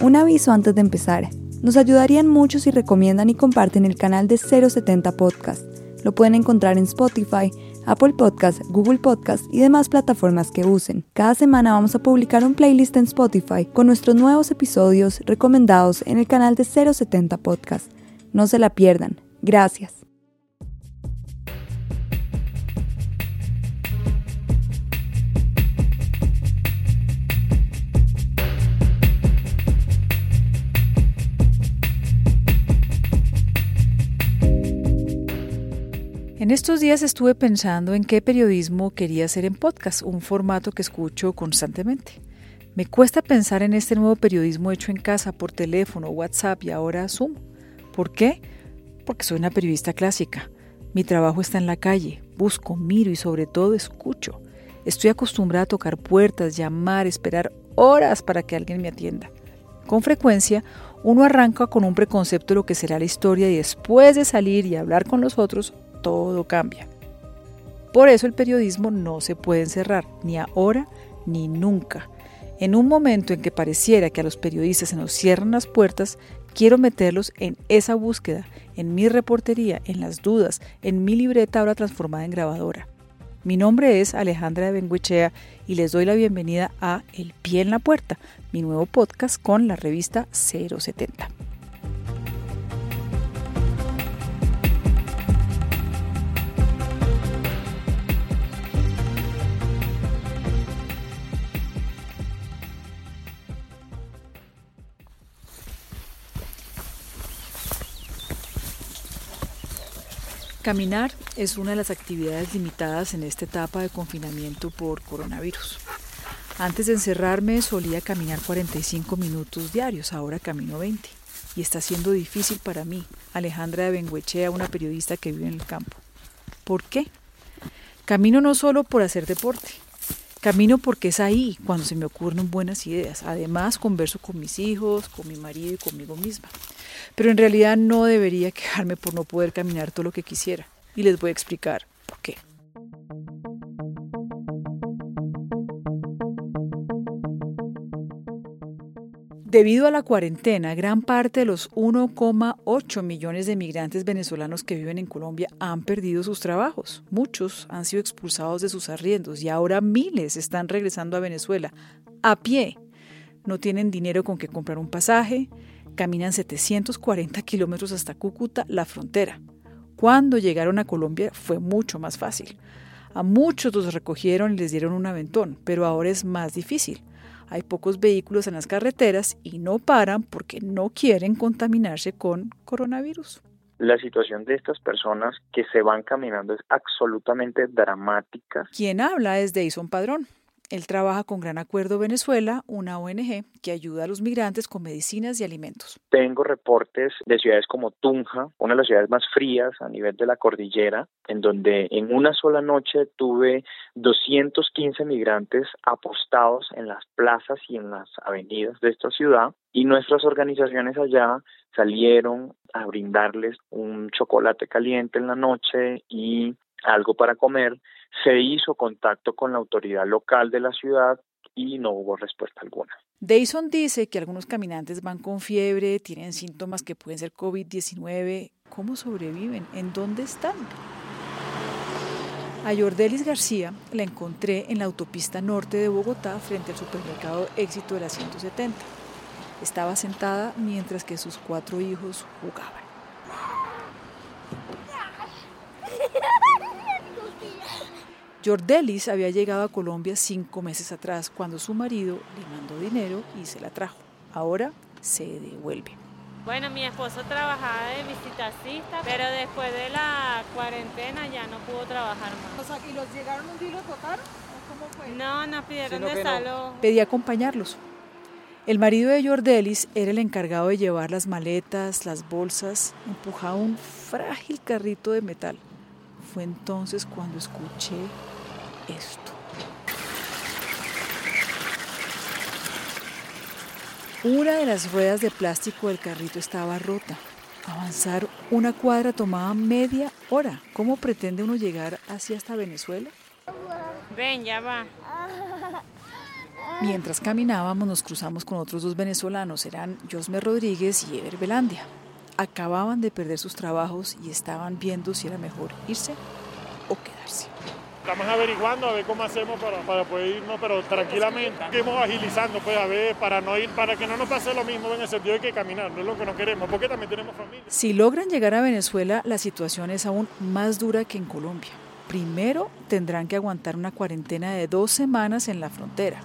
Un aviso antes de empezar. Nos ayudarían mucho si recomiendan y comparten el canal de 070 Podcast. Lo pueden encontrar en Spotify, Apple Podcast, Google Podcast y demás plataformas que usen. Cada semana vamos a publicar un playlist en Spotify con nuestros nuevos episodios recomendados en el canal de 070 Podcast. No se la pierdan. Gracias. En estos días estuve pensando en qué periodismo quería hacer en podcast, un formato que escucho constantemente. Me cuesta pensar en este nuevo periodismo hecho en casa, por teléfono, WhatsApp y ahora Zoom. ¿Por qué? Porque soy una periodista clásica. Mi trabajo está en la calle, busco, miro y sobre todo escucho. Estoy acostumbrada a tocar puertas, llamar, esperar horas para que alguien me atienda. Con frecuencia, uno arranca con un preconcepto de lo que será la historia y después de salir y hablar con los otros, todo cambia. Por eso el periodismo no se puede encerrar, ni ahora ni nunca. En un momento en que pareciera que a los periodistas se nos cierran las puertas, quiero meterlos en esa búsqueda, en mi reportería, en las dudas, en mi libreta ahora transformada en grabadora. Mi nombre es Alejandra de Benguechea y les doy la bienvenida a El Pie en la Puerta, mi nuevo podcast con la revista 070. Caminar es una de las actividades limitadas en esta etapa de confinamiento por coronavirus. Antes de encerrarme solía caminar 45 minutos diarios, ahora camino 20. Y está siendo difícil para mí, Alejandra de Benguechea, una periodista que vive en el campo. ¿Por qué? Camino no solo por hacer deporte, camino porque es ahí cuando se me ocurren buenas ideas. Además, converso con mis hijos, con mi marido y conmigo misma. Pero en realidad no debería quejarme por no poder caminar todo lo que quisiera. Y les voy a explicar por qué. Debido a la cuarentena, gran parte de los 1,8 millones de migrantes venezolanos que viven en Colombia han perdido sus trabajos. Muchos han sido expulsados de sus arriendos y ahora miles están regresando a Venezuela a pie. No tienen dinero con que comprar un pasaje, caminan 740 kilómetros hasta Cúcuta, la frontera. Cuando llegaron a Colombia fue mucho más fácil. A muchos los recogieron y les dieron un aventón, pero ahora es más difícil. Hay pocos vehículos en las carreteras y no paran porque no quieren contaminarse con coronavirus. La situación de estas personas que se van caminando es absolutamente dramática. Quien habla es Deison Padrón. Él trabaja con Gran Acuerdo Venezuela, una ONG que ayuda a los migrantes con medicinas y alimentos. Tengo reportes de ciudades como Tunja, una de las ciudades más frías a nivel de la cordillera, en donde en una sola noche tuve 215 migrantes apostados en las plazas y en las avenidas de esta ciudad y nuestras organizaciones allá salieron a brindarles un chocolate caliente en la noche y algo para comer se hizo contacto con la autoridad local de la ciudad y no hubo respuesta alguna. Dayson dice que algunos caminantes van con fiebre, tienen síntomas que pueden ser COVID-19. ¿Cómo sobreviven? ¿En dónde están? A Jordelis García la encontré en la autopista norte de Bogotá frente al supermercado Éxito de la 170. Estaba sentada mientras que sus cuatro hijos jugaban. Jordelis había llegado a Colombia cinco meses atrás cuando su marido le mandó dinero y se la trajo. Ahora se devuelve. Bueno, mi esposo trabajaba de visitacista, pero después de la cuarentena ya no pudo trabajar más. O sea, ¿y los llegaron un día y los tocaron? ¿Cómo fue? No, nos pidieron de salud. Pedí acompañarlos. El marido de Jordelis era el encargado de llevar las maletas, las bolsas, empujaba un frágil carrito de metal. Fue entonces cuando escuché esto. Una de las ruedas de plástico del carrito estaba rota. Avanzar una cuadra tomaba media hora. ¿Cómo pretende uno llegar así hasta Venezuela? Ven, ya va. Mientras caminábamos nos cruzamos con otros dos venezolanos, eran Josme Rodríguez y Ever Belandia. Acababan de perder sus trabajos y estaban viendo si era mejor irse o quedarse. Estamos averiguando a ver cómo hacemos para, para poder irnos, pero tranquilamente. Seguimos agilizando, pues, a ver, para no ir, para que no nos pase lo mismo en el sentido de que caminar, no es lo que no queremos, porque también tenemos familia. Si logran llegar a Venezuela, la situación es aún más dura que en Colombia. Primero tendrán que aguantar una cuarentena de dos semanas en la frontera.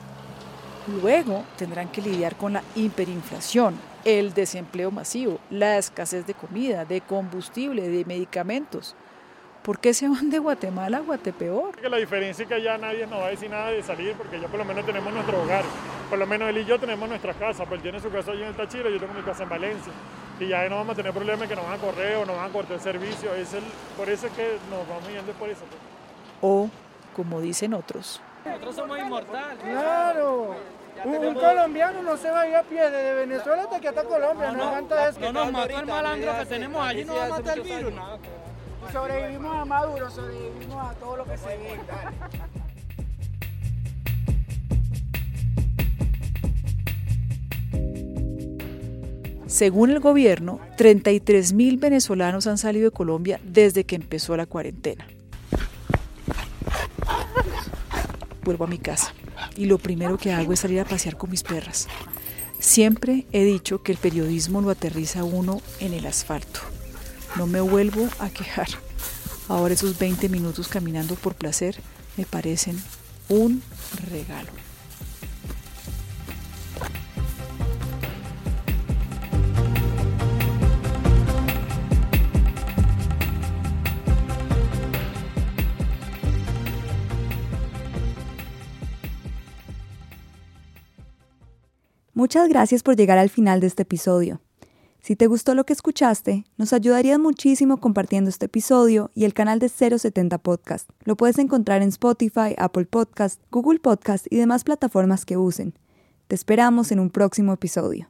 Luego tendrán que lidiar con la hiperinflación, el desempleo masivo, la escasez de comida, de combustible, de medicamentos. ¿Por qué se van de Guatemala a Guatepeor? Que la diferencia es que ya nadie nos va a decir nada de salir porque ya por lo menos tenemos nuestro hogar. Por lo menos él y yo tenemos nuestra casa. Pues él tiene su casa allí en el Táchira, yo tengo mi casa en Valencia. Y ya no vamos a tener problemas que nos van a correr o nos van a cortar el servicio. Es el, por eso es que nos vamos yendo por eso. Pues. O, como dicen otros, Nosotros somos inmortales. Claro. Un, un colombiano no se va a ir a pie desde Venezuela hasta que hasta Colombia, no, aguanta eso. No nos mató el malandro que tenemos allí, no va a matar el virus. Sobrevivimos a Maduro, sobrevivimos a todo lo que se ve. Según el gobierno, 33 mil venezolanos han salido de Colombia desde que empezó la cuarentena. Vuelvo a mi casa y lo primero que hago es salir a pasear con mis perras. Siempre he dicho que el periodismo lo aterriza uno en el asfalto. No me vuelvo a quejar. Ahora esos 20 minutos caminando por placer me parecen un regalo. Muchas gracias por llegar al final de este episodio. Si te gustó lo que escuchaste, nos ayudarías muchísimo compartiendo este episodio y el canal de 070 Podcast. Lo puedes encontrar en Spotify, Apple Podcast, Google Podcast y demás plataformas que usen. Te esperamos en un próximo episodio.